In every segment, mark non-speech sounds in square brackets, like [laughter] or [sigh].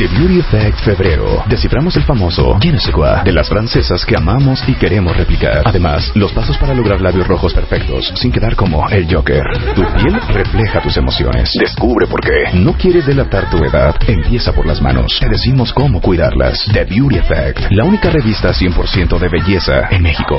The Beauty Effect Febrero. Desciframos el famoso ne sais quoi de las francesas que amamos y queremos replicar. Además, los pasos para lograr labios rojos perfectos sin quedar como el Joker. Tu piel refleja tus emociones. Descubre por qué. No quieres delatar tu edad. Empieza por las manos. Te decimos cómo cuidarlas. The Beauty Effect. La única revista 100% de belleza en México.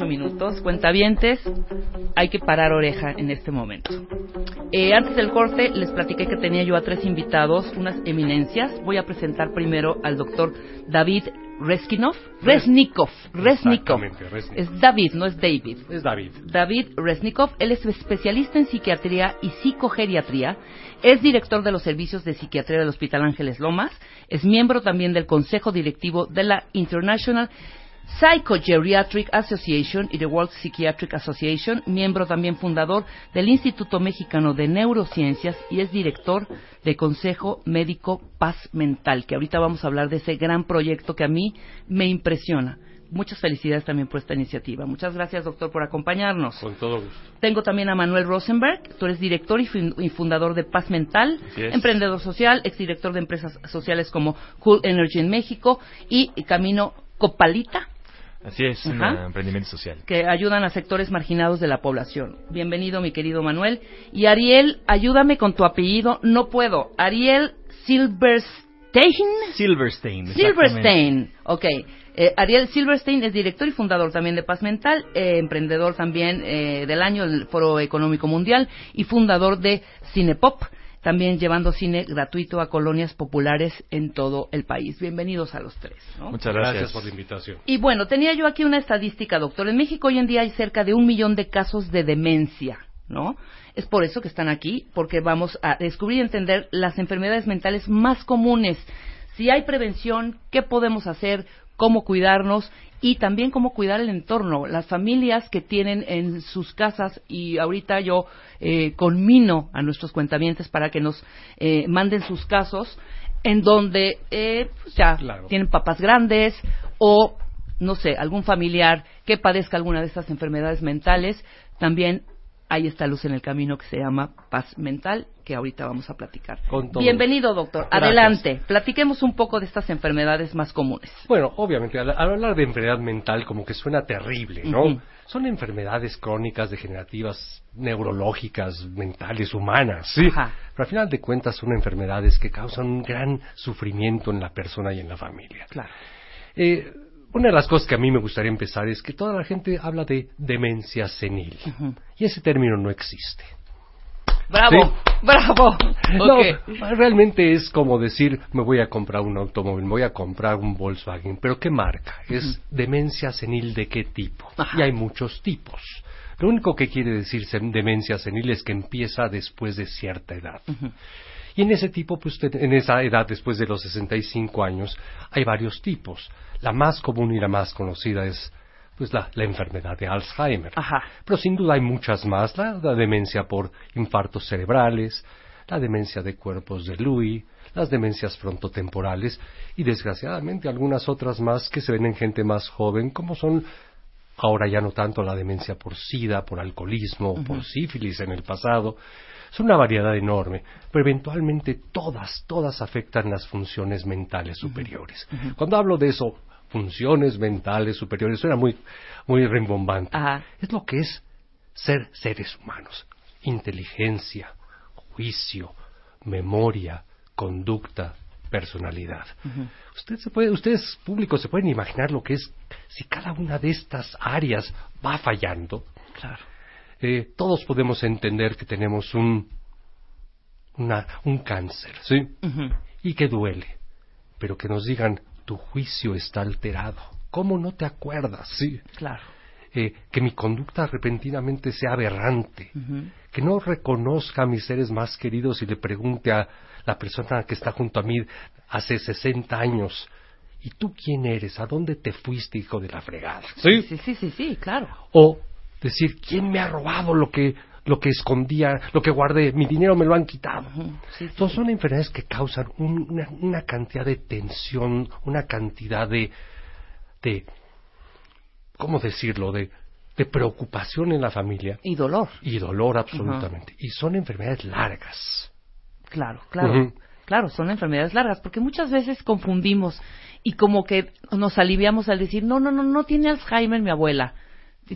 8 minutos. Cuentavientes, hay que parar oreja en este momento. Eh, antes del corte les platiqué que tenía yo a tres invitados, unas eminencias. Voy a presentar primero al doctor David Reskinov. Resnikov. Resnikov. Es David, no es David. Es David. David Resnikov, él es especialista en psiquiatría y psicogeriatría, es director de los servicios de psiquiatría del Hospital Ángeles Lomas, es miembro también del consejo directivo de la International Psychogeriatric Association y the World Psychiatric Association, miembro también fundador del Instituto Mexicano de Neurociencias y es director de Consejo Médico Paz Mental, que ahorita vamos a hablar de ese gran proyecto que a mí me impresiona. Muchas felicidades también por esta iniciativa. Muchas gracias, doctor, por acompañarnos. Con todo gusto. Tengo también a Manuel Rosenberg, tú eres director y fun- y fundador de Paz Mental, emprendedor social, exdirector de empresas sociales como Cool Energy en México y Camino Copalita, Así es, un Ajá. emprendimiento social. que ayudan a sectores marginados de la población. Bienvenido, mi querido Manuel. Y Ariel, ayúdame con tu apellido. No puedo. Ariel Silverstein. Silverstein. Silverstein, ok. Eh, Ariel Silverstein es director y fundador también de Paz Mental, eh, emprendedor también eh, del año del Foro Económico Mundial y fundador de Cinepop, también llevando cine gratuito a colonias populares en todo el país. Bienvenidos a los tres. ¿no? Muchas Gracias. gracias. por la invitación. Y bueno, tenía yo aquí una estadística, doctor. En México hoy en día hay cerca de un millón de casos de demencia, ¿no? Es por eso que están aquí, porque vamos a descubrir y entender las enfermedades mentales más comunes. Si hay prevención, ¿qué podemos hacer? ¿Cómo cuidarnos? Y también cómo cuidar el entorno. Las familias que tienen en sus casas, y ahorita yo eh, conmino a nuestros cuentamientos para que nos eh, manden sus casos, en donde eh, pues ya Claro. tienen papás grandes o no sé, algún familiar que padezca alguna de estas enfermedades mentales, también hay esta luz en el camino que se llama paz mental, que ahorita vamos a platicar. Con todo Bienvenido, doctor. Gracias. Adelante. Platiquemos un poco de estas enfermedades más comunes. Bueno, obviamente, al, al hablar de enfermedad mental como que suena terrible, ¿no? Son enfermedades crónicas, degenerativas, neurológicas, mentales, humanas, sí. Ajá. Pero al final de cuentas son enfermedades que causan un gran sufrimiento en la persona y en la familia. Claro. Eh, una de las cosas que a mí me gustaría empezar es que toda la gente habla de demencia senil. Y ese término no existe. Bravo, Sí. bravo. No, realmente es como decir, me voy a comprar un automóvil, me voy a comprar un Volkswagen, pero ¿qué marca? Es demencia senil de qué tipo. Ajá. Y hay muchos tipos. Lo único que quiere decir demencia senil es que empieza después de cierta edad. Y en ese tipo, pues usted- en esa edad, después de los 65 años, hay varios tipos. La más común y la más conocida es pues la, la enfermedad de Alzheimer. Ajá. Pero sin duda hay muchas más, la, la demencia por infartos cerebrales, la demencia de cuerpos de Lewy, las demencias frontotemporales y desgraciadamente algunas otras más que se ven en gente más joven, como son ahora ya no tanto la demencia por sida, por alcoholismo, por sífilis en el pasado. Es una variedad enorme, pero eventualmente todas, todas afectan las funciones mentales superiores. Cuando hablo de eso, funciones mentales superiores, suena muy, muy rimbombante. Ajá. Es lo que es ser seres humanos. Inteligencia, juicio, memoria, conducta, personalidad. Usted se puede, ustedes públicos se pueden imaginar lo que es si cada una de estas áreas va fallando. Claro. Eh, todos podemos entender que tenemos un una, un cáncer, ¿sí? Y que duele, pero que nos digan tu juicio está alterado. ¿Cómo no te acuerdas? Sí. Claro. Eh, que mi conducta repentinamente sea aberrante, que no reconozca a mis seres más queridos y le pregunte a la persona que está junto a mí hace 60 años ¿y tú quién eres? ¿A dónde te fuiste, hijo de la fregada? Sí, sí, sí, sí, sí, claro. O decir, ¿quién me ha robado lo que lo que escondía, lo que guardé, mi dinero me lo han quitado. Sí, sí. Entonces son enfermedades que causan un- una, una cantidad de tensión, una cantidad de, de ¿cómo decirlo?, de, de preocupación en la familia Y dolor. y dolor absolutamente. Y son enfermedades largas. Claro, claro. Claro, son enfermedades largas, porque muchas veces confundimos y como que nos aliviamos al decir, no, no, no, no tiene Alzheimer mi abuela,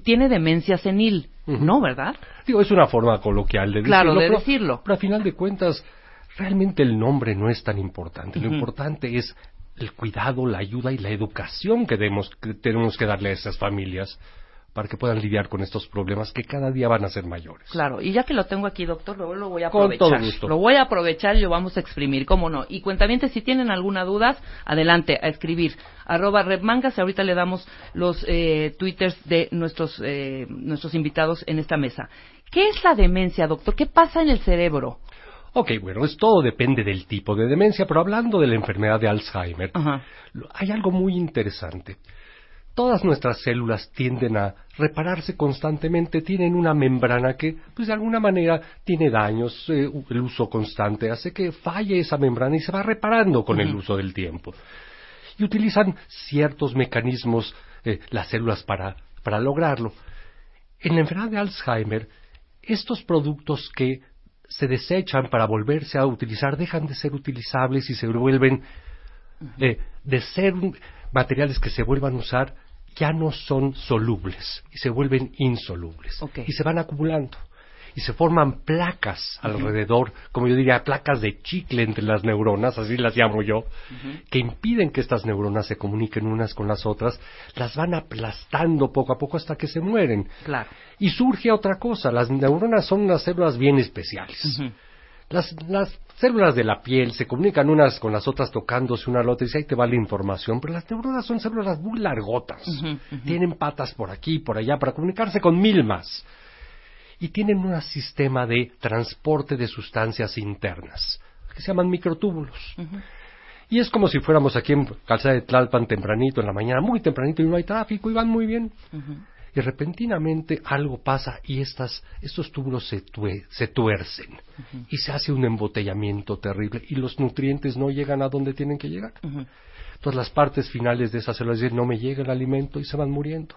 tiene demencia senil. No, ¿verdad? Digo, es una forma coloquial de decirlo. Claro, de pero, decirlo. Pero a final de cuentas, realmente el nombre no es tan importante. Lo importante es el cuidado, la ayuda y la educación que, demos- que tenemos que darle a esas familias para que puedan lidiar con estos problemas que cada día van a ser mayores. Claro, y ya que lo tengo aquí, doctor, luego lo voy a Con aprovechar. todo gusto. Lo voy a aprovechar y lo vamos a exprimir, cómo no. Y cuentamientos, si tienen alguna duda, adelante, a escribir. Arroba Repmangas, ahorita le damos los eh, twitters de nuestros, eh, nuestros invitados en esta mesa. ¿Qué es la demencia, doctor? ¿Qué pasa en el cerebro? Ok, bueno, es todo depende del tipo de demencia, pero hablando de la enfermedad de Alzheimer, Ajá. hay algo muy interesante. Todas nuestras células tienden a repararse constantemente, tienen una membrana que, pues de alguna manera, tiene daños, eh, el uso constante hace que falle esa membrana y se va reparando con el uso del tiempo. Y utilizan ciertos mecanismos eh, las células para, para lograrlo. En la enfermedad de Alzheimer, estos productos que se desechan para volverse a utilizar dejan de ser utilizables y se vuelven eh, de ser materiales que se vuelvan a usar ya no son solubles y se vuelven insolubles. Y se van acumulando y se forman placas alrededor, como yo diría, placas de chicle entre las neuronas, así las llamo yo, que impiden que estas neuronas se comuniquen unas con las otras, las van aplastando poco a poco hasta que se mueren. Claro. Y surge otra cosa, las neuronas son unas células bien especiales. Las, las células de la piel se comunican unas con las otras tocándose una a la otra y dice, ahí te va la información, pero las neuronas son células muy largotas. Tienen patas por aquí y por allá para comunicarse con mil más. Y tienen un sistema de transporte de sustancias internas, que se llaman microtúbulos. Y es como si fuéramos aquí en Calzada de Tlalpan tempranito en la mañana, muy tempranito y no hay tráfico y van muy bien. Y repentinamente algo pasa y estas, estos túbulos se, tue- se tuercen y se hace un embotellamiento terrible y los nutrientes no llegan a donde tienen que llegar. Entonces las partes finales de esas células dicen no me llega el alimento y se van muriendo.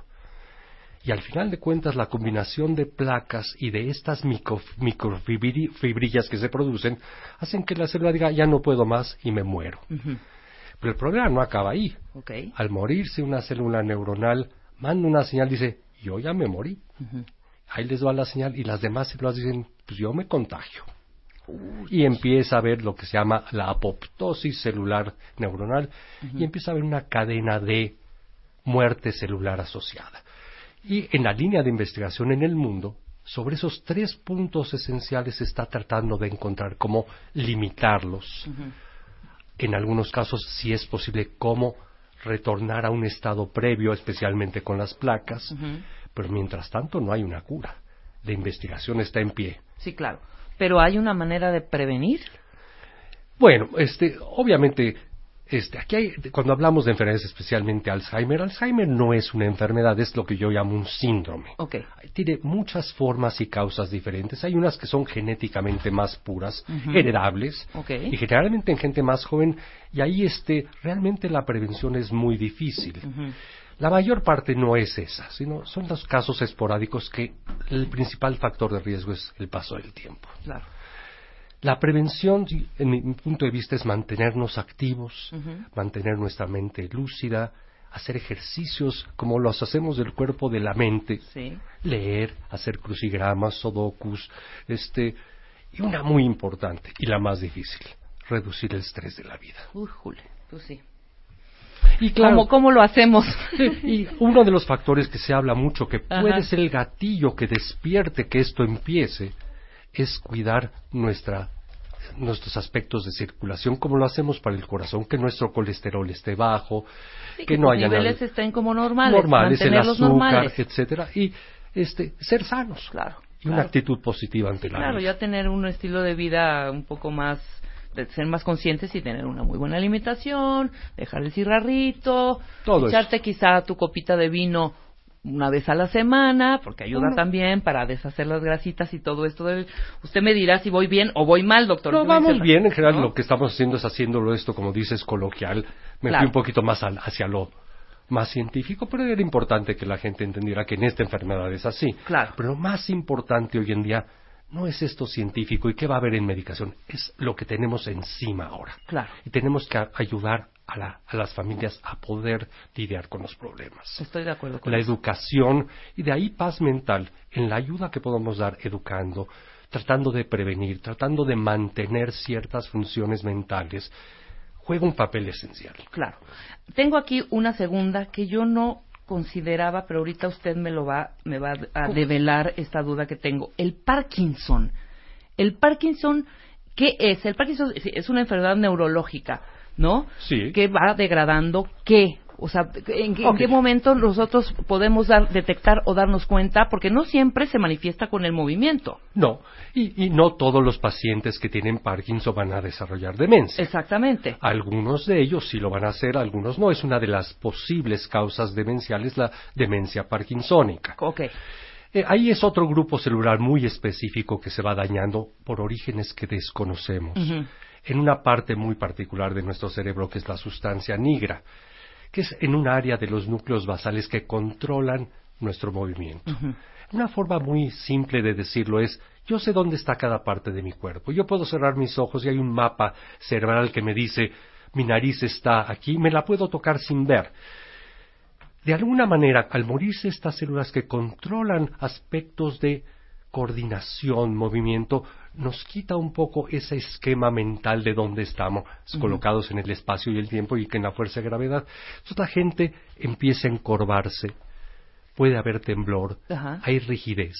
Y al final de cuentas la combinación de placas y de estas micro- microfibrillas que se producen hacen que la célula diga ya no puedo más y me muero. Pero el problema no acaba ahí. Ok. Al morirse una célula neuronal manda una señal, dice yo ya me morí. Ahí les va la señal y las demás células dicen, pues yo me contagio. Y empieza a ver lo que se llama la apoptosis celular neuronal y empieza a haber una cadena de muerte celular asociada. Y en la línea de investigación en el mundo, sobre esos tres puntos esenciales se está tratando de encontrar cómo limitarlos. En algunos casos, si es posible, cómo retornar a un estado previo, especialmente con las placas. Pero mientras tanto no hay una cura. La investigación está en pie. Sí, claro. Pero hay una manera de prevenir. Bueno, este, obviamente, este, aquí hay, cuando hablamos de enfermedades, especialmente Alzheimer, Alzheimer no es una enfermedad, es lo que yo llamo un síndrome. Ok. Tiene muchas formas y causas diferentes. Hay unas que son genéticamente más puras, Ujú. heredables, Ok. y generalmente en gente más joven, y ahí este, realmente la prevención es muy difícil. La mayor parte no es esa, sino son los casos esporádicos que el principal factor de riesgo es el paso del tiempo. Claro. La prevención, en mi punto de vista, es mantenernos activos, mantener nuestra mente lúcida, hacer ejercicios como los hacemos del cuerpo de la mente, Sí. leer, hacer crucigramas, sudokus, este, y una muy importante y la más difícil, reducir el estrés de la vida. Uy, Jule, pues sí. Y ¿Cómo, ¿Cómo lo hacemos? y uno de los factores que se habla mucho que Ajá. puede ser el gatillo que despierte que esto empiece es cuidar nuestra nuestros aspectos de circulación como lo hacemos para el corazón que nuestro colesterol esté bajo Sí, que no haya niveles nada- estén como normales. normales el azúcar normales. etcétera y este ser sanos Claro. y una actitud positiva ante la Claro, vida ya tener un estilo de vida un poco más de ser más conscientes y tener una muy buena alimentación, dejar el cigarrito, Todo echarte quizá tu copita de vino una vez a la semana, porque ayuda también para deshacer las grasitas y todo esto. Usted me dirá si voy bien o voy mal, doctor. No, vamos dice- bien. En general, ¿no? lo que estamos haciendo es haciéndolo esto, como dices, coloquial. Me Claro. fui un poquito más al- hacia lo más científico, pero era importante que la gente entendiera que en esta enfermedad es así. Claro. Pero lo más importante hoy en día no es esto científico y qué va a haber en medicación, es lo que tenemos encima ahora. Claro. Y tenemos que ayudar a, la- a las familias a poder lidiar con los problemas. Estoy de acuerdo con La eso. educación y de ahí paz mental en la ayuda que podemos dar educando, tratando de prevenir, tratando de mantener ciertas funciones mentales, juega un papel esencial. Claro. Tengo aquí una segunda que yo no consideraba, pero ahorita usted me lo va, me va a develar esta duda que tengo. El Parkinson. El Parkinson, ¿qué es? El Parkinson es una enfermedad neurológica, ¿no? Sí. Que va degradando qué? O sea, ¿en qué, en qué momento nosotros podemos dar, detectar o darnos cuenta? Porque no siempre se manifiesta con el movimiento. No, y, y no todos los pacientes que tienen Parkinson van a desarrollar demencia. Exactamente. Algunos de ellos sí lo van a hacer, algunos no. Es una de las posibles causas demenciales la demencia parkinsónica. Ok. Eh, ahí es otro grupo celular muy específico que se va dañando por orígenes que desconocemos. En una parte muy particular de nuestro cerebro que es la sustancia nigra, que es en un área de los núcleos basales que controlan nuestro movimiento. Una forma muy simple de decirlo es, yo sé dónde está cada parte de mi cuerpo. Yo puedo cerrar mis ojos y hay un mapa cerebral que me dice, mi nariz está aquí, me la puedo tocar sin ver. De alguna manera, al morirse estas células que controlan aspectos de coordinación, movimiento, nos quita un poco ese esquema mental de dónde estamos colocados en el espacio y el tiempo y que en la fuerza de gravedad. Entonces la gente empieza a encorvarse, puede haber temblor, hay rigidez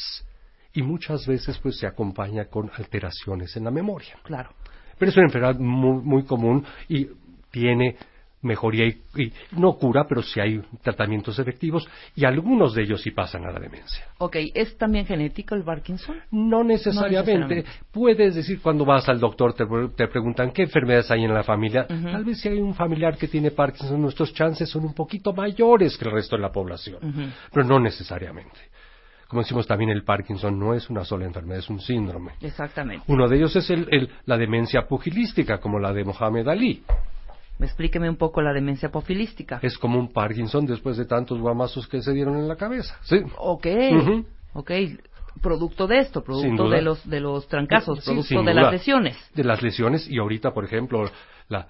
y muchas veces pues se acompaña con alteraciones en la memoria. Claro. Pero es una enfermedad muy, muy común y tiene mejoría y, y no cura, pero sí hay tratamientos efectivos y algunos de ellos sí pasan a la demencia. Ok, ¿es también genético el Parkinson? No necesariamente. necesariamente. Puedes decir cuando vas al doctor, te, te preguntan qué enfermedades hay en la familia. Tal vez si hay un familiar que tiene Parkinson, nuestros chances son un poquito mayores que el resto de la población. Pero no necesariamente. Como decimos también, el Parkinson no es una sola enfermedad, es un síndrome. Exactamente. Uno de ellos es el- el- la demencia pugilística, como la de Mohamed Ali. Explíqueme un poco la demencia pofilística. Es como un Parkinson después de tantos guamazos que se dieron en la cabeza. ¿sí? Ok, Ujú. ok. Producto de esto, producto de los, de los trancazos, Sí, producto de duda. las lesiones. De las lesiones y ahorita, por ejemplo, la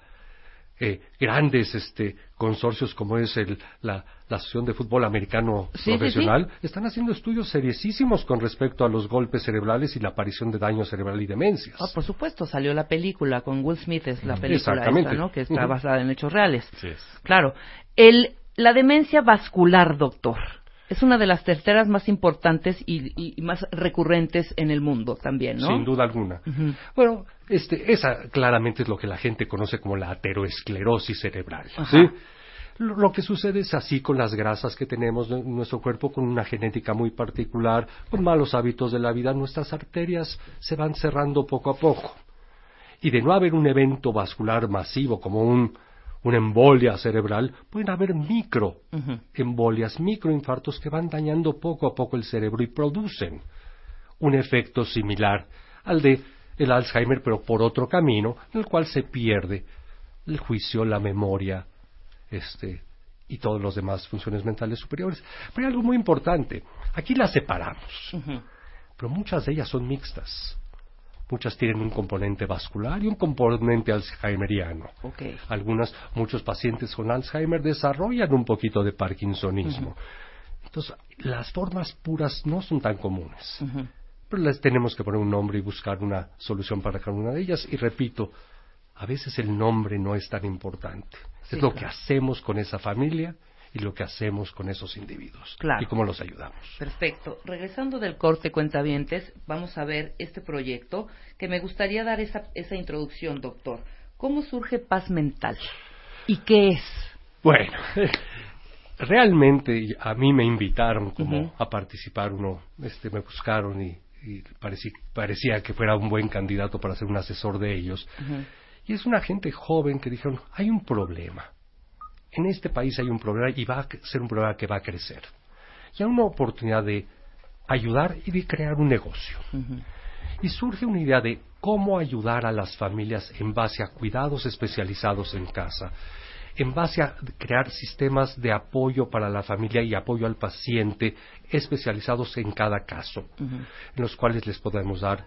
eh, grandes este, consorcios como es el, la, la Asociación de Fútbol Americano Sí, sí, Profesional están haciendo estudios seriosísimos con respecto a los golpes cerebrales y la aparición de daño cerebral y demencias. Ah, por supuesto, salió la película con Will Smith, es la película Exactamente. esta, ¿no? Que está basada en hechos reales. Claro. El, la demencia vascular, doctor, es una de las terceras más importantes y, y más recurrentes en el mundo también, ¿no? Sin duda alguna. Bueno, este, esa claramente es lo que la gente conoce como la ateroesclerosis cerebral. ¿sí? Lo, lo que sucede es así con las grasas que tenemos en nuestro cuerpo, con una genética muy particular, con malos hábitos de la vida, nuestras arterias se van cerrando poco a poco. Y de no haber un evento vascular masivo como un, una embolia cerebral, pueden haber micro Ujú. embolias, microinfartos que van dañando poco a poco el cerebro y producen un efecto similar al de el Alzheimer, pero por otro camino, en el cual se pierde el juicio, la memoria, este y todas las demás funciones mentales superiores. Pero hay algo muy importante. Aquí las separamos, pero muchas de ellas son mixtas. Muchas tienen un componente vascular y un componente alzheimeriano. Ok. Algunas, muchos pacientes con Alzheimer desarrollan un poquito de Parkinsonismo. Entonces, las formas puras no son tan comunes, pero les tenemos que poner un nombre y buscar una solución para cada una de ellas. Y repito, a veces el nombre no es tan importante. Sí, es lo claro. que hacemos con esa familia y lo que hacemos con esos individuos. Claro. Y cómo los ayudamos. Perfecto. Regresando del corte cuentavientes, vamos a ver este proyecto que me gustaría dar esa, esa introducción, doctor. ¿Cómo surge paz mental? ¿Y qué es? Bueno, [laughs] realmente a mí me invitaron como a participar, uno, este, me buscaron y, y pareci- parecía que fuera un buen candidato para ser un asesor de ellos. Y es una gente joven que dijeron, hay un problema. En este país hay un problema y va a ser un problema que va a crecer. Y hay una oportunidad de ayudar y de crear un negocio. Y surge una idea de cómo ayudar a las familias en base a cuidados especializados en casa, en base a crear sistemas de apoyo para la familia y apoyo al paciente especializados en cada caso, en los cuales les podemos dar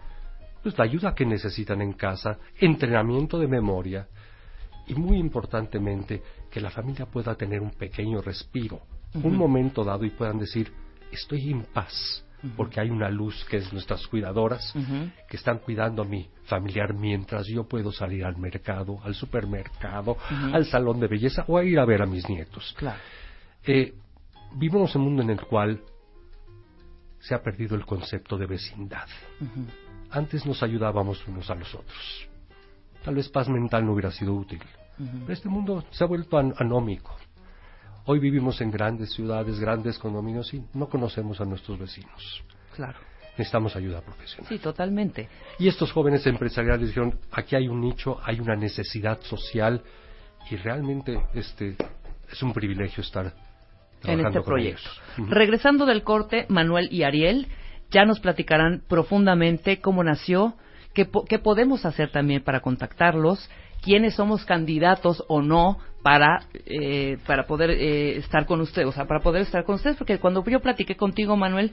pues, la ayuda que necesitan en casa, entrenamiento de memoria y muy importantemente que la familia pueda tener un pequeño respiro, un momento dado y puedan decir estoy en paz porque hay una luz que es nuestras cuidadoras que están cuidando a mi familiar mientras yo puedo salir al mercado, al supermercado, al salón de belleza o a ir a ver a mis nietos. Claro. Eh, vivimos en un mundo en el cual se ha perdido el concepto de vecindad. Antes nos ayudábamos unos a los otros. Tal vez paz mental no hubiera sido útil. Pero este mundo se ha vuelto an anómico. Hoy vivimos en grandes ciudades, grandes condominios y no conocemos a nuestros vecinos. Claro. Necesitamos ayuda profesional. Sí, totalmente. Y estos jóvenes empresariales dijeron, aquí hay un nicho, hay una necesidad social y realmente este es un privilegio estar en este con proyecto. ellos. Regresando del corte, Manuel y Ariel ya nos platicarán profundamente cómo nació, qué, po- qué podemos hacer también para contactarlos, quiénes somos candidatos o no para eh, para poder eh, estar con ustedes, o sea, para poder estar con ustedes, porque cuando yo platiqué contigo, Manuel,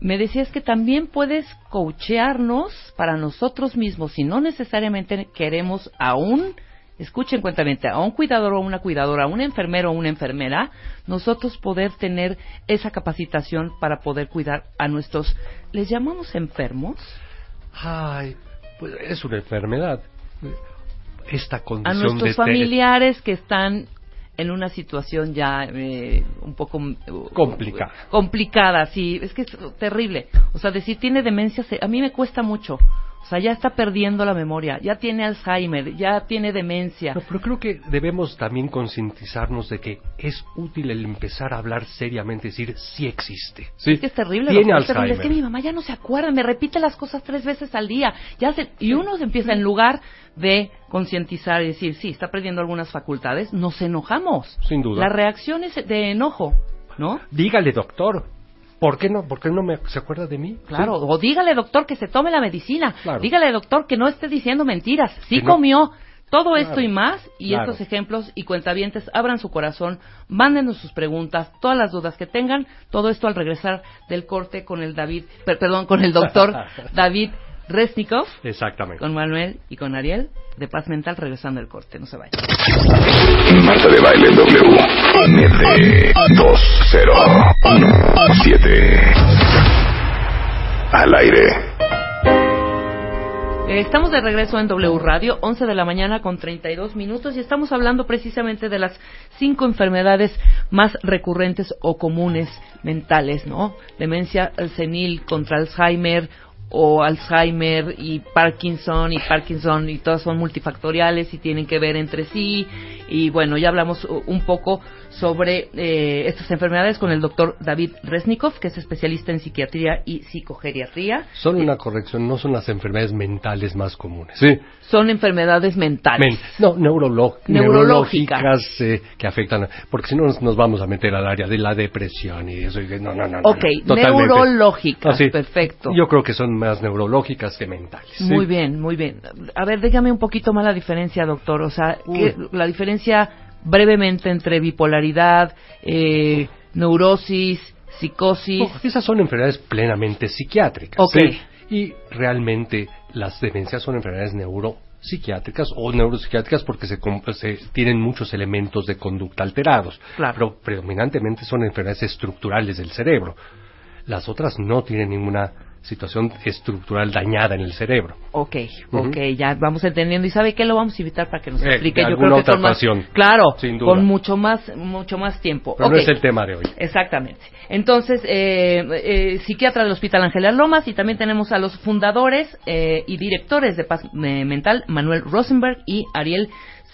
me decías que también puedes coachearnos para nosotros mismos, si no necesariamente queremos a un escuchen cuentamente, a un cuidador o una cuidadora, a un enfermero o una enfermera, nosotros poder tener esa capacitación para poder cuidar a nuestros, ¿les llamamos enfermos? Ay, pues es una enfermedad. Esta A condición nuestros de familiares que están en una situación ya eh, un poco uh, Complicada. complicada, sí, es que es terrible. O sea, decir tiene demencia, se- a mí me cuesta mucho. O sea, ya está perdiendo la memoria, ya tiene Alzheimer, ya tiene demencia. No, pero creo que debemos también concientizarnos de que es útil el empezar a hablar seriamente, decir, sí existe. Sí, Es que es terrible, Tiene es terrible. Es que Alzheimer. mi mamá ya no se acuerda, me repite las cosas tres veces al día. Ya se- y uno se empieza, en lugar de concientizar y decir, sí, está perdiendo algunas facultades, nos enojamos. Sin duda. La reacción es de enojo, ¿no? Dígale, doctor, ¿Por qué no, por qué no me, se acuerda de mí? Claro, o dígale, doctor, que se tome la medicina. Claro. Dígale, doctor, que no esté diciendo mentiras. Sí comió. Todo esto y más, y estos ejemplos y cuentavientes, abran su corazón, mándenos sus preguntas, todas las dudas que tengan, todo esto al regresar del corte con el David, per, perdón, con el doctor [laughs] David Resnikov. Exactamente. Con Manuel y con Ariel, de Paz Mental, regresando del corte, no se vayan. Marta de Baile W, 201. Eh, Estamos de regreso en W Radio, 11 de la mañana con 32 minutos y estamos hablando precisamente de las cinco enfermedades más recurrentes o comunes mentales, ¿no? Demencia senil contra Alzheimer o Alzheimer y Parkinson y Parkinson y todas son multifactoriales y tienen que ver entre sí y bueno, ya hablamos un poco sobre eh, estas enfermedades con el doctor David Resnikov, que es especialista en psiquiatría y psicogeriatría. Son una corrección, no son las enfermedades mentales más comunes. Sí. Son enfermedades mentales. Men- no, Neurológicas. neurológicas eh, que afectan, porque si no nos, nos vamos a meter al área de la depresión y eso. y no, no, no, Ok, no, neurológicas, Ah, sí. perfecto. Yo creo que son más neurológicas que mentales. sí. Muy bien, muy bien. A ver, dígame un poquito más la diferencia, doctor. O sea, ¿qué- la diferencia brevemente entre bipolaridad, eh, neurosis, psicosis. No, esas son enfermedades plenamente psiquiátricas. ¿sí? Y realmente las demencias son enfermedades neuropsiquiátricas o neuropsiquiátricas porque se, se- tienen muchos elementos de conducta alterados. Claro. Pero predominantemente son enfermedades estructurales del cerebro. Las otras no tienen ninguna situación estructural dañada en el cerebro. Ok, ok, ya vamos entendiendo. ¿Y sabe qué? Lo vamos a invitar para que nos Eh, explique. Yo alguna creo que otra con más, claro, Sin duda. con mucho más, mucho más tiempo. Pero no es el tema de hoy. Exactamente. Entonces, eh, eh, psiquiatra del Hospital Ángeles Lomas y también tenemos a los fundadores eh, y directores de Paz eh, Mental, Manuel Rosenberg y Ariel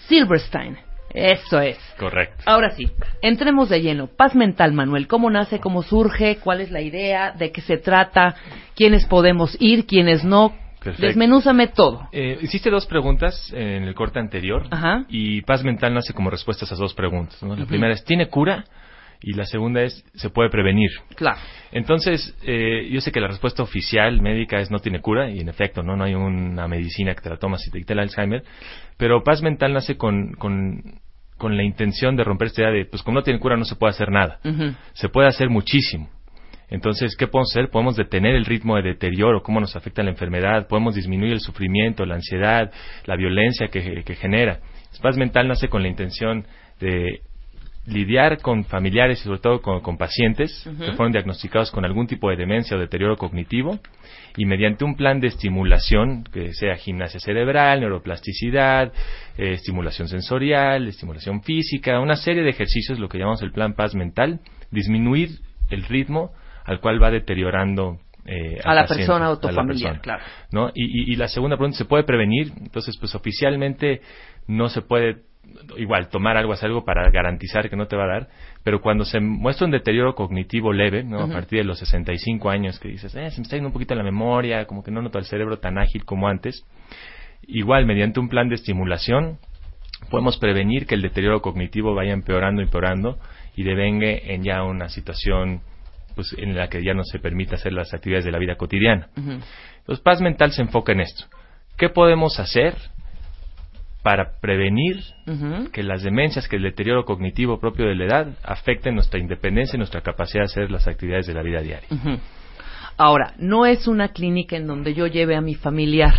Silverstein. Eso es. Correcto. Ahora sí, entremos de lleno. Paz mental, Manuel. ¿Cómo nace? ¿Cómo surge? ¿Cuál es la idea? ¿De qué se trata? ¿Quiénes podemos ir? ¿Quiénes no? Perfecto. Desmenúzame todo. Eh, hiciste dos preguntas en el corte anterior Ajá. y paz mental nace como respuesta a esas dos preguntas. ¿no? La primera es, ¿tiene cura? Y la segunda es, ¿se puede prevenir? Claro. Entonces, eh, yo sé que la respuesta oficial médica es no tiene cura, y en efecto, no, no hay una medicina que te la tomas y te quita el Alzheimer, pero paz mental nace con, con, con la intención de romper esta idea de, pues como no tiene cura no se puede hacer nada. Se puede hacer muchísimo. Entonces, ¿qué podemos hacer? Podemos detener el ritmo de deterioro, cómo nos afecta la enfermedad, podemos disminuir el sufrimiento, la ansiedad, la violencia que, que genera. Paz mental nace con la intención de lidiar con familiares y sobre todo con, con pacientes que fueron diagnosticados con algún tipo de demencia o deterioro cognitivo y mediante un plan de estimulación que sea gimnasia cerebral, neuroplasticidad, eh, estimulación sensorial, estimulación física, una serie de ejercicios, lo que llamamos el plan paz mental, disminuir el ritmo al cual va deteriorando eh, A la paciente, persona o a la persona. claro. ¿no? Y, y- y la segunda pregunta, ¿se puede prevenir? Entonces, pues oficialmente no se puede, igual, tomar algo, hacer algo para garantizar que no te va a dar, pero cuando se muestra un deterioro cognitivo leve, ¿no? A partir de los 65 años, que dices, eh, se me está yendo un poquito la memoria, como que no noto el cerebro tan ágil como antes, igual, mediante un plan de estimulación, podemos prevenir que el deterioro cognitivo vaya empeorando, empeorando, y devengue en ya una situación pues en la que ya no se permite hacer las actividades de la vida cotidiana. Ujú. Entonces, paz mental se enfoca en esto. ¿Qué podemos hacer para prevenir que las demencias, que el deterioro cognitivo propio de la edad afecten nuestra independencia y nuestra capacidad de hacer las actividades de la vida diaria? Ahora, no es una clínica en donde yo lleve a mi familiar.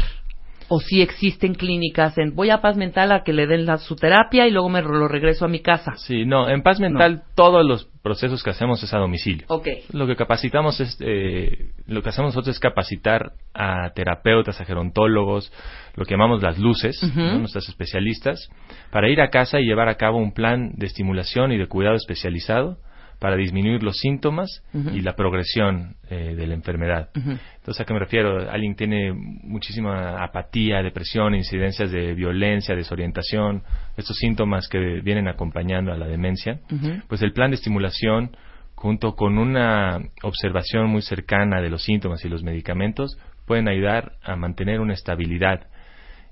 O si existen clínicas en voy a paz mental a que le den la, su terapia y luego me lo regreso a mi casa. Sí, no, en paz mental todos los procesos que hacemos es a domicilio. Ok. Lo que capacitamos es, eh, lo que hacemos nosotros es capacitar a terapeutas, a gerontólogos, lo que llamamos las luces. ¿no? nuestras especialistas, para ir a casa y llevar a cabo un plan de estimulación y de cuidado especializado para disminuir los síntomas y la progresión eh, de la enfermedad. Ujú. Entonces, ¿a qué me refiero? Alguien tiene muchísima apatía, depresión, incidencias de violencia, desorientación, estos síntomas que vienen acompañando a la demencia pues el plan de estimulación junto con una observación muy cercana de los síntomas y los medicamentos pueden ayudar a mantener una estabilidad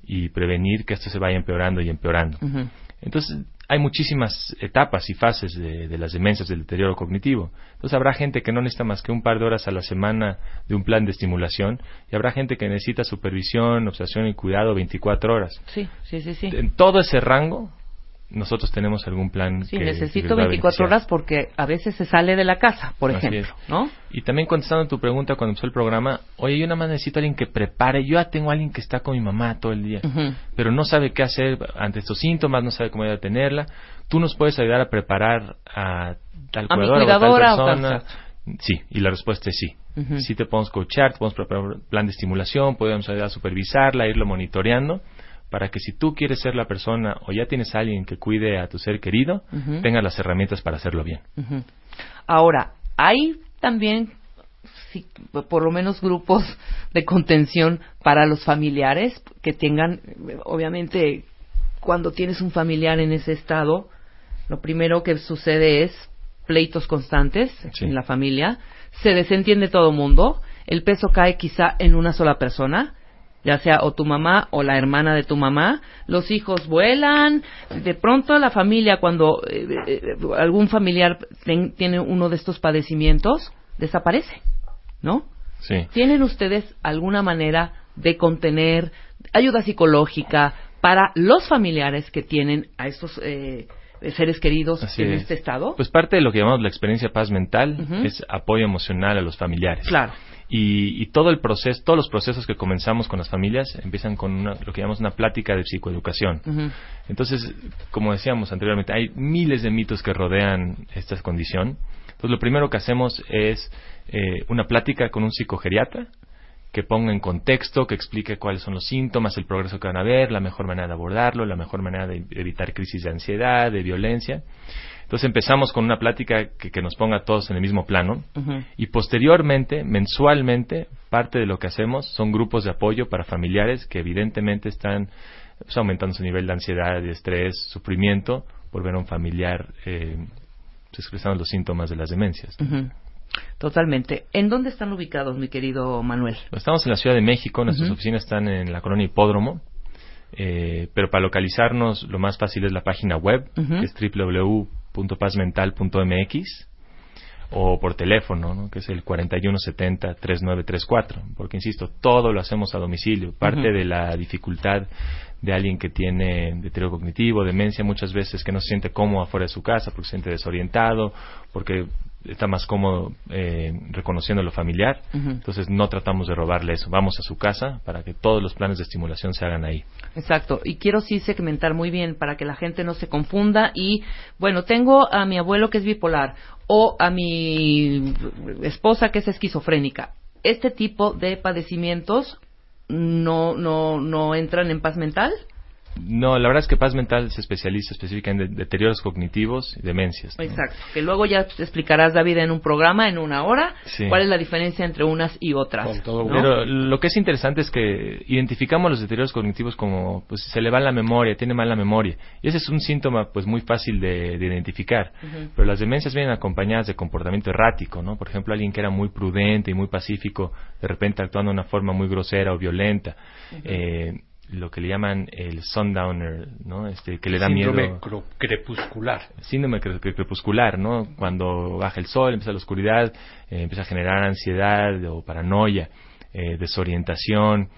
y prevenir que esto se vaya empeorando y empeorando. Entonces, hay muchísimas etapas y fases de, de las demencias del deterioro cognitivo. Entonces, habrá gente que no necesita más que un par de horas a la semana de un plan de estimulación y habrá gente que necesita supervisión, observación y cuidado 24 horas. Sí, sí, sí, sí. En todo ese rango, nosotros tenemos algún plan Sí, que- necesito va a 24 beneficiar. horas porque a veces se sale de la casa, por Así ejemplo, es. ¿no? Y también contestando a tu pregunta cuando empezó el programa, oye, yo nada más necesito a alguien que prepare, yo ya tengo a alguien que está con mi mamá todo el día, pero no sabe qué hacer ante estos síntomas, no sabe cómo ir a tenerla. Tú nos puedes ayudar a preparar a tal A mi cuidadora o tal persona. Sí, y la respuesta es sí. Sí te podemos coachar, te podemos preparar un plan de estimulación, podemos ayudar a supervisarla, irlo monitoreando, para que si tú quieres ser la persona o ya tienes a alguien que cuide a tu ser querido, Ujú. tengas las herramientas para hacerlo bien. Ahora, hay también, sí, por lo menos, grupos de contención para los familiares que tengan, obviamente, cuando tienes un familiar en ese estado, lo primero que sucede es pleitos constantes Sí. en la familia, se desentiende todo el mundo, el peso cae quizá en una sola persona, ya sea o tu mamá o la hermana de tu mamá, los hijos vuelan, de pronto la familia cuando eh, eh, algún familiar ten- tiene uno de estos padecimientos, desaparece, ¿no? Sí. ¿Tienen ustedes alguna manera de contener ayuda psicológica para los familiares que tienen a estos eh, seres queridos Así en es. este estado? Pues parte de lo que llamamos la experiencia paz mental es apoyo emocional a los familiares. claro. Y, y todo el proceso, todos los procesos que comenzamos con las familias empiezan con una, lo que llamamos una plática de psicoeducación. Entonces, como decíamos anteriormente, hay miles de mitos que rodean esta condición. Entonces, lo primero que hacemos es eh, una plática con un psicogeriatra que ponga en contexto, que explique cuáles son los síntomas, el progreso que van a ver, la mejor manera de abordarlo, la mejor manera de evitar crisis de ansiedad, de violencia. Entonces empezamos con una plática que, que nos ponga a todos en el mismo plano y posteriormente, mensualmente, parte de lo que hacemos son grupos de apoyo para familiares que evidentemente están pues, aumentando su nivel de ansiedad, de estrés, sufrimiento por ver a un familiar eh, pues, expresando los síntomas de las demencias. Ujú. Totalmente. ¿En dónde están ubicados, mi querido Manuel? Estamos en la Ciudad de México, nuestras oficinas están en la colonia Hipódromo, eh, pero para localizarnos lo más fácil es la página web, que es www.pazmental.mx o por teléfono, ¿no? que es el 4170-3934, porque insisto, todo lo hacemos a domicilio. Parte de la dificultad de alguien que tiene deterioro cognitivo, demencia, muchas veces que no se siente cómodo afuera de su casa porque se siente desorientado, porque está más cómodo eh, reconociendo lo familiar. Entonces no tratamos de robarle eso. Vamos a su casa para que todos los planes de estimulación se hagan ahí. Exacto. Y quiero sí segmentar muy bien para que la gente no se confunda. Y bueno, tengo a mi abuelo que es bipolar o a mi esposa que es esquizofrénica. Este tipo de padecimientos no, no, no entran en paz mental. No, la verdad es que paz mental se especializa específicamente en deterioros cognitivos y demencias. Exacto, que luego ya te explicarás, David, en un programa, en una hora, cuál es la diferencia entre unas y otras. Pero lo que es interesante es que identificamos los deterioros cognitivos como, pues, se le va la memoria, tiene mala memoria. Y ese es un síntoma, pues, muy fácil de, identificar. Pero las demencias vienen acompañadas de comportamiento errático, ¿no? Por ejemplo, alguien que era muy prudente y muy pacífico, de repente actuando de una forma muy grosera o violenta lo que le llaman el sundowner, ¿no? Este, que le da miedo. Síndrome crepuscular. Síndrome crepuscular, ¿no? Cuando baja el sol, empieza la oscuridad, eh, empieza a generar ansiedad o paranoia, eh, desorientación.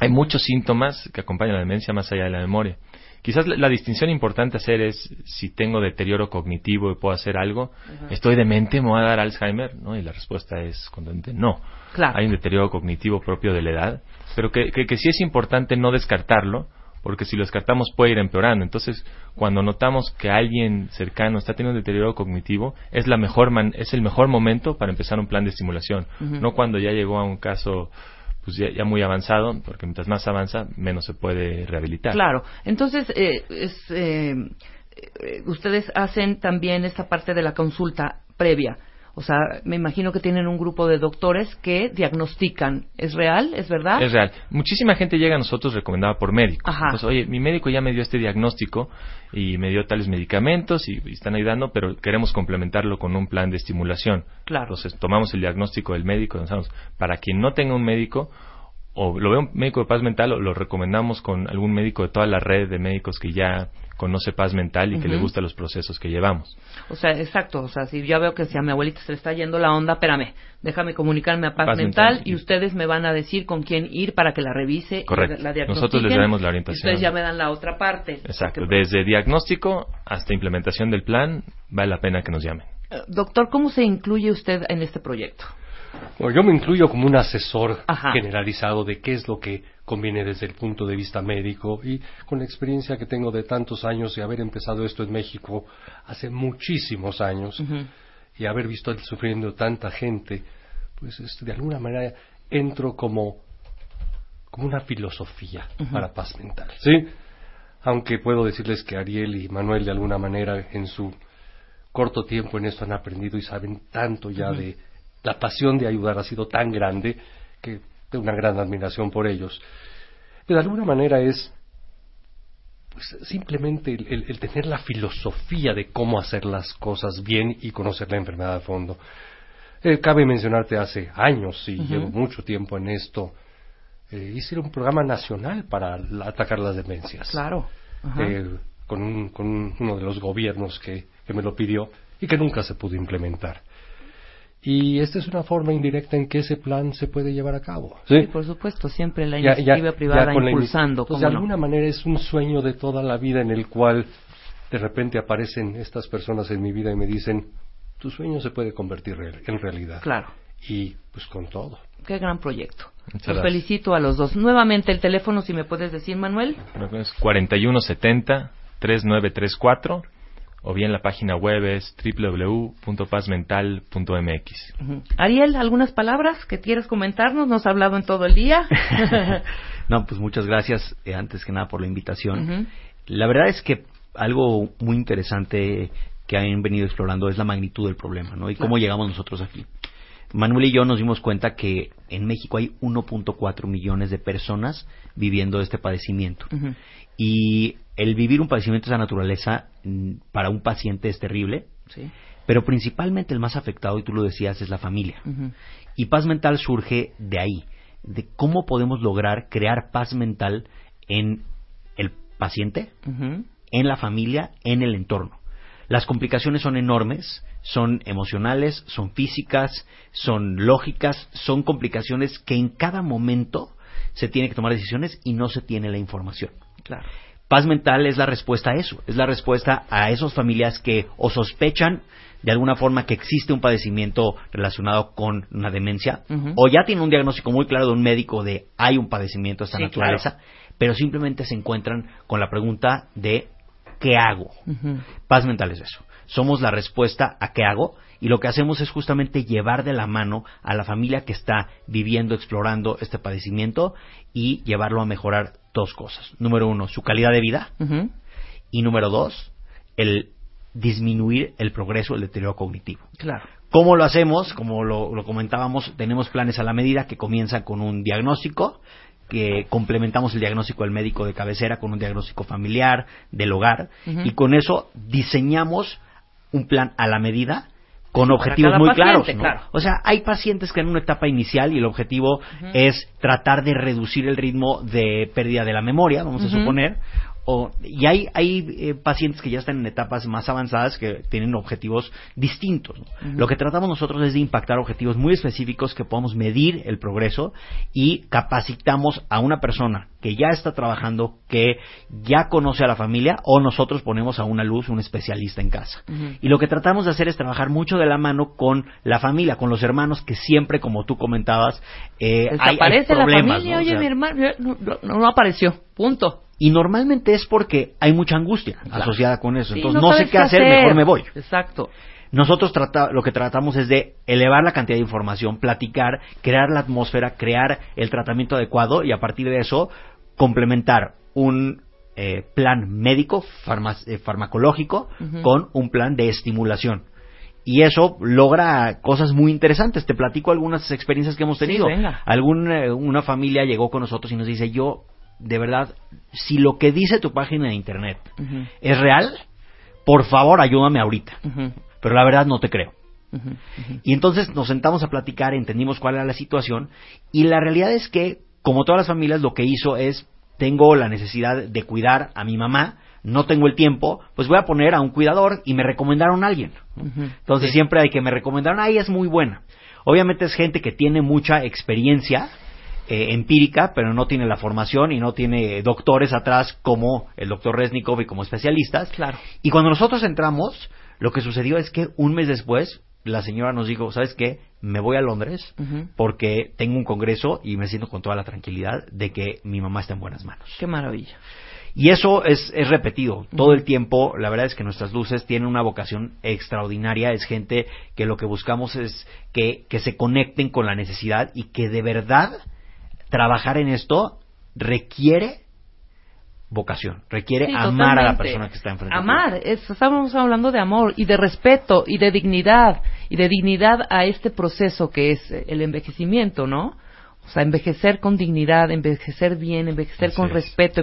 Hay muchos síntomas que acompañan la demencia más allá de la memoria. Quizás la, distinción importante hacer es si tengo deterioro cognitivo y puedo hacer algo, estoy demente, me voy a dar Alzheimer, ¿no? Y la respuesta es contundente, no. Hay un deterioro cognitivo propio de la edad pero que, que, sí es importante no descartarlo, porque si lo descartamos puede ir empeorando. Entonces, cuando notamos que alguien cercano está teniendo un deterioro cognitivo, es, la mejor es el mejor momento para empezar un plan de estimulación, no cuando ya llegó a un caso pues ya, muy avanzado, porque mientras más avanza, menos se puede rehabilitar. Claro. Entonces, eh, eh, eh, ustedes hacen también esta parte de la consulta previa o sea, me imagino que tienen un grupo de doctores que diagnostican. ¿Es real? ¿Es verdad? Es real. Muchísima gente llega a nosotros recomendada por médicos. Entonces, oye, mi médico ya me dio este diagnóstico y me dio tales medicamentos y, están ayudando, pero queremos complementarlo con un plan de estimulación. Claro. Entonces, tomamos el diagnóstico del médico pensamos, para quien no tenga un médico, o lo ve un médico de paz mental o lo recomendamos con algún médico de toda la red de médicos que ya conoce paz mental y que le gusta los procesos que llevamos. O sea, exacto. O sea, si yo veo que si a mi abuelita se le está yendo la onda, espérame, déjame comunicarme a paz, mental, y ustedes me van a decir con quién ir para que la revise Correcto. la, la Nosotros les daremos la orientación. ustedes ya me dan la otra parte. Exacto. Desde diagnóstico hasta implementación del plan, vale la pena que nos llamen. Eh, doctor, ¿cómo se incluye usted en este proyecto? Bueno, yo me incluyo como un asesor generalizado de qué es lo que conviene desde el punto de vista médico y con la experiencia que tengo de tantos años y haber empezado esto en México hace muchísimos años y haber visto sufriendo tanta gente, pues este, de alguna manera entro como, como una filosofía para paz mental. ¿sí? Aunque puedo decirles que Ariel y Manuel de alguna manera en su corto tiempo en esto han aprendido y saben tanto ya de la pasión de ayudar ha sido tan grande que tengo una gran admiración por ellos. Pero de alguna manera es pues, simplemente el, tener la filosofía de cómo hacer las cosas bien y conocer la enfermedad a fondo. Eh, cabe mencionarte hace años, y llevo mucho tiempo en esto, eh, hice un programa nacional para atacar las demencias. Claro. Eh, con, con, uno de los gobiernos que me lo pidió y que nunca se pudo implementar. Y esta es una forma indirecta en que ese plan se puede llevar a cabo. Sí, por supuesto, siempre la iniciativa privada impulsando. de alguna manera es un sueño de toda la vida en el cual de repente aparecen estas personas en mi vida y me dicen, tu sueño se puede convertir en realidad. Claro. Y pues con todo. Qué gran proyecto. Los felicito a los dos. Nuevamente el teléfono, si me puedes decir, Manuel. Es 4170 3934 o bien la página web es www.pazmental.mx. Ariel, ¿algunas palabras que quieras comentarnos? Nos ha hablado en todo el día. [laughs] [laughs] no, pues muchas gracias, eh, antes que nada, por la invitación. La verdad es que algo muy interesante que han venido explorando es la magnitud del problema, ¿no? Y cómo llegamos nosotros aquí. Manuel y yo nos dimos cuenta que en México hay 1.4 millones de personas viviendo este padecimiento. Y el vivir un padecimiento de esa naturaleza mm, para un paciente es terrible, Sí. Pero principalmente el más afectado, y tú lo decías, es la familia. Y paz mental surge de ahí, de cómo podemos lograr crear paz mental en el paciente, en la familia, en el entorno. Las complicaciones son enormes, son emocionales, son físicas, son lógicas, son complicaciones que en cada momento se tiene que tomar decisiones y no se tiene la información. Claro. Paz mental es la respuesta a eso, es la respuesta a esas familias que o sospechan de alguna forma que existe un padecimiento relacionado con una demencia o ya tienen un diagnóstico muy claro de un médico de hay un padecimiento de esta Sí, naturaleza, pero simplemente se encuentran con la pregunta de ¿qué hago? Paz mental es eso. Somos la respuesta a qué hago y lo que hacemos es justamente llevar de la mano a la familia que está viviendo, explorando este padecimiento y llevarlo a mejorar dos cosas. Número uno, su calidad de vida y número dos, el disminuir el progreso, el deterioro cognitivo. Claro. ¿Cómo lo hacemos? Como lo, lo comentábamos, tenemos planes a la medida que comienzan con un diagnóstico, que complementamos el diagnóstico del médico de cabecera con un diagnóstico familiar, del hogar, y con eso diseñamos un plan a la medida con objetivos muy paciente, claros. ¿no? claro. O sea, hay pacientes que en una etapa inicial y el objetivo es tratar de reducir el ritmo de pérdida de la memoria, vamos a suponer, o, y hay, hay eh, pacientes que ya están en etapas más avanzadas que tienen objetivos distintos. ¿no? Lo que tratamos nosotros es de impactar objetivos muy específicos que podamos medir el progreso y capacitamos a una persona que ya está trabajando, que ya conoce a la familia, o nosotros ponemos a una luz un especialista en casa. Y lo que tratamos de hacer es trabajar mucho de la mano con la familia, con los hermanos que siempre, como tú comentabas, eh, hay, hay Desaparece la problemas. familia, ¿no? O oye, sea, mi hermano no, no- no apareció, punto. y normalmente es porque hay mucha angustia Claro. asociada con eso. Sí, Entonces no, sé qué hacer, mejor me voy. Exacto. Nosotros trata- lo que tratamos es de elevar la cantidad de información, platicar, crear la atmósfera, crear el tratamiento adecuado y a partir de eso complementar un eh, plan médico, eh, farmacológico, con un plan de estimulación. Y eso logra cosas muy interesantes. Te platico algunas experiencias que hemos Sí, tenido. Algún, eh, una familia llegó con nosotros y nos dice, yo, de verdad, si lo que dice tu página de internet es real, por favor ayúdame ahorita. ujú, Pero la verdad no te creo. Y entonces nos sentamos a platicar, entendimos cuál era la situación y la realidad es que, como todas las familias, lo que hizo es, tengo la necesidad de cuidar a mi mamá, no tengo el tiempo, pues voy a poner a un cuidador y me recomendaron a alguien. Entonces siempre hay que me recomendaron, ay, es muy buena. Obviamente es gente que tiene mucha experiencia eh, empírica, pero no tiene la formación y no tiene doctores atrás como el doctor Resnikov y como especialistas. Claro. Y cuando nosotros entramos, lo que sucedió es que un mes después, la señora nos dijo, ¿sabes qué? Me voy a Londres porque tengo un congreso y me siento con toda la tranquilidad de que mi mamá está en buenas manos. Qué maravilla. Y eso es, es repetido todo el tiempo. La verdad es que nuestras luces tienen una vocación extraordinaria. Es gente que lo que buscamos es que, que se conecten con la necesidad y que de verdad trabajar en esto requiere vocación, requiere Sí, amar a la persona que está enfrente. Amar, es- estamos hablando de amor y de respeto y de dignidad y de dignidad a este proceso que es eh, el envejecimiento, ¿no? O sea, envejecer con dignidad, envejecer bien, envejecer Así con es. respeto.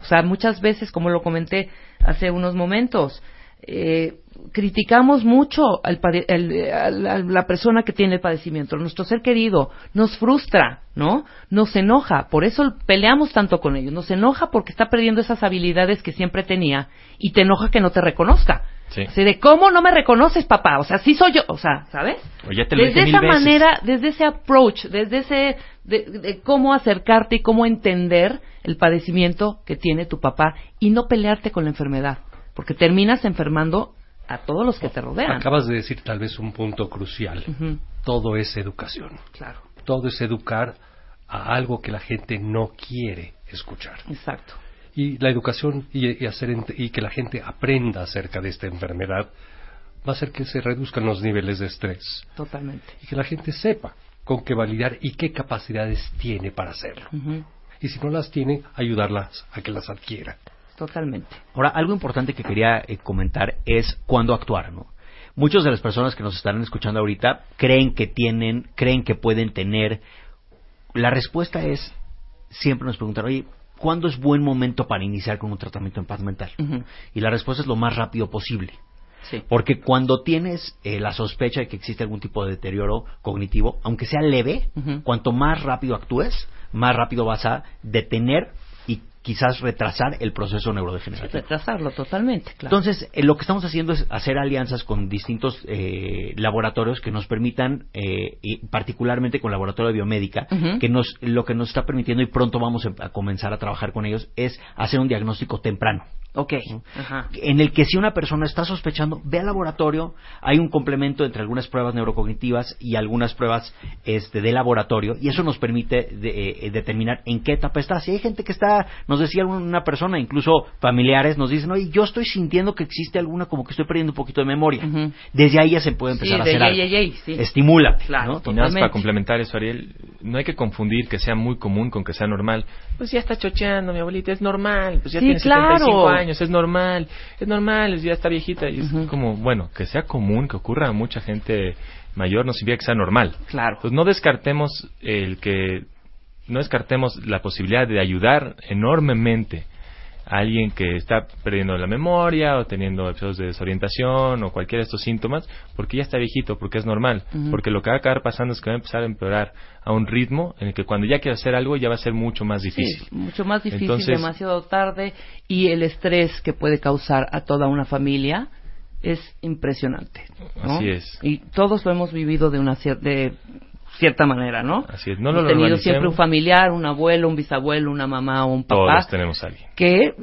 o sea, muchas veces, como lo comenté hace unos momentos, eh, criticamos mucho al a la, persona que tiene el padecimiento, nuestro ser querido, nos frustra, ¿no? Nos enoja, por eso peleamos tanto con ellos, nos enoja porque está perdiendo esas habilidades que siempre tenía y te enoja que no te reconozca. Sí. Así de, ¿cómo no me reconoces, papá? O sea, sí soy yo, o sea, ¿sabes? O ya te lo desde esa veces. manera, desde ese approach, desde ese, de, de cómo acercarte y cómo entender el padecimiento que tiene tu papá y no pelearte con la enfermedad, porque terminas enfermando a todos los que te rodean. Acabas de decir tal vez un punto crucial. Todo es educación. Claro, Todo es educar a algo que la gente no quiere escuchar. exacto. Y la educación y, y hacer y que la gente aprenda acerca de esta enfermedad va a hacer que se reduzcan los niveles de estrés Totalmente. y que la gente sepa con qué validar y qué capacidades tiene para hacerlo. Y si no las tiene, ayudarlas a que las adquiera. Totalmente. Ahora, algo importante que quería eh, comentar es cuándo actuar, ¿no? Muchas de las personas que nos están escuchando ahorita creen que tienen, creen que pueden tener. La respuesta es, siempre nos preguntan, oye, ¿cuándo es buen momento para iniciar con un tratamiento en paz mental? Y la respuesta es lo más rápido posible. Porque cuando tienes eh, la sospecha de que existe algún tipo de deterioro cognitivo, aunque sea leve, cuanto más rápido actúes, más rápido vas a detener quizás retrasar el proceso neurodegenerativo. retrasarlo totalmente, claro. Entonces, eh, lo que estamos haciendo es hacer alianzas con distintos eh, laboratorios que nos permitan, eh, y particularmente con el laboratorio de biomédica, que nos, lo que nos está permitiendo y pronto vamos a comenzar a trabajar con ellos es hacer un diagnóstico temprano. Ok. En el que si una persona está sospechando, ve al laboratorio, hay un complemento entre algunas pruebas neurocognitivas y algunas pruebas este, de laboratorio, y eso nos permite eh, determinar en qué etapa está. Si hay gente que está, nos decía una persona, incluso familiares, nos dicen, oye, yo estoy sintiendo que existe alguna, como que estoy perdiendo un poquito de memoria. Desde ahí ya se puede empezar a hacer algo. Estimula. Claro, Y nada más para complementar eso, Ariel, no hay que confundir que sea muy común con que sea normal. Pues ya está chocheando, mi abuelita, es normal, pues ya tiene claro. 75 años años, es normal, es normal, ya está viejita. Y es como, bueno, que sea común, que ocurra a mucha gente mayor, no significa que sea normal. Claro. Pues no descartemos el que, no descartemos la posibilidad de ayudar enormemente alguien que está perdiendo la memoria o teniendo episodios de desorientación o cualquiera de estos síntomas, porque ya está viejito, porque es normal, porque lo que va a acabar pasando es que va a empezar a empeorar a un ritmo en el que cuando ya quiera hacer algo ya va a ser mucho más difícil. mucho más difícil, demasiado tarde y el estrés que puede causar a toda una familia es impresionante. Así es. Y todos lo hemos vivido de una de cierta manera, ¿no? Así es, no lo Hemos tenido siempre un familiar, un abuelo, un bisabuelo, una mamá o un papá. Todos tenemos a alguien. Que,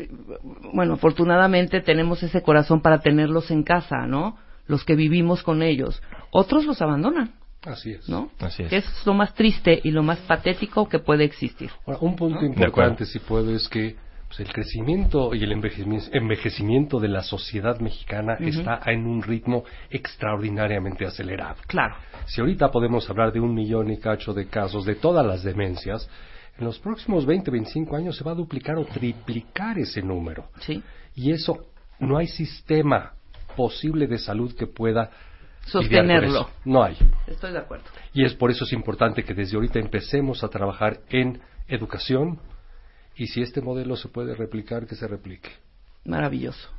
bueno, afortunadamente tenemos ese corazón para tenerlos en casa, ¿no? Los que vivimos con ellos. Otros los abandonan. Así es. ¿No? Así es. es lo más triste y lo más patético que puede existir. Ahora, un punto importante, si puedo, es que pues el crecimiento y el envejecimiento de la sociedad mexicana está en un ritmo extraordinariamente acelerado. Claro. Si ahorita podemos hablar de un millón y cacho de casos de todas las demencias, en los próximos 20, 25 años se va a duplicar o triplicar ese número. Sí. Y eso no hay sistema posible de salud que pueda sostenerlo. No hay. Estoy de acuerdo. Y es por eso es importante que desde ahorita empecemos a trabajar en educación, y si este modelo se puede replicar, que se replique. Maravilloso.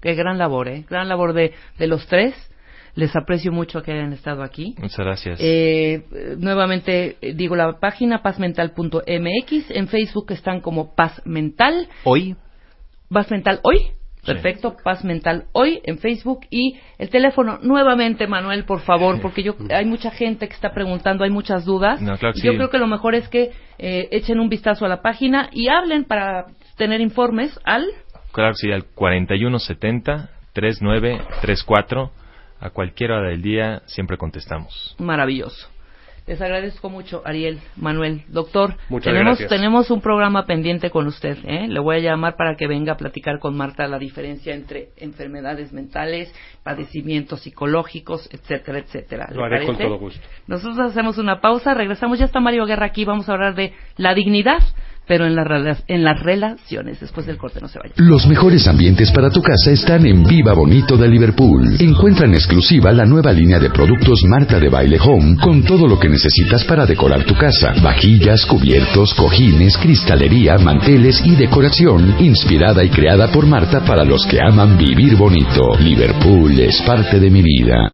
Qué gran labor, ¿eh? Gran labor de, de los tres. Les aprecio mucho que hayan estado aquí. Muchas gracias. Eh, nuevamente, eh, digo, la página pazmental.mx. En Facebook están como Paz Mental. Hoy. Paz Mental Hoy. Perfecto, Paz Mental hoy en Facebook y el teléfono nuevamente, Manuel, por favor, porque yo [laughs] hay mucha gente que está preguntando, hay muchas dudas. No, claro yo creo que lo mejor es que eh, echen un vistazo a la página y hablen para tener informes al. Claro, sí, al 4170 3934 a cualquier hora del día siempre contestamos. Maravilloso. Les agradezco mucho, Ariel, Manuel, doctor. Muchas tenemos, gracias. Tenemos un programa pendiente con usted. ¿eh? Le voy a llamar para que venga a platicar con Marta la diferencia entre enfermedades mentales, padecimientos psicológicos, etcétera, etcétera. Lo haré con todo gusto. Nosotros hacemos una pausa, regresamos. Ya está Mario Guerra aquí. Vamos a hablar de la dignidad pero en, en las relaciones. Después del corte no se vaya. Los mejores ambientes para tu casa están en Viva Bonito de Liverpool. Encuentra en exclusiva la nueva línea de productos Marta de Baile Home con todo lo que necesitas para decorar tu casa. Vajillas, cubiertos, cojines, cristalería, manteles y decoración inspirada y creada por Marta para los que aman vivir bonito. Liverpool es parte de mi vida.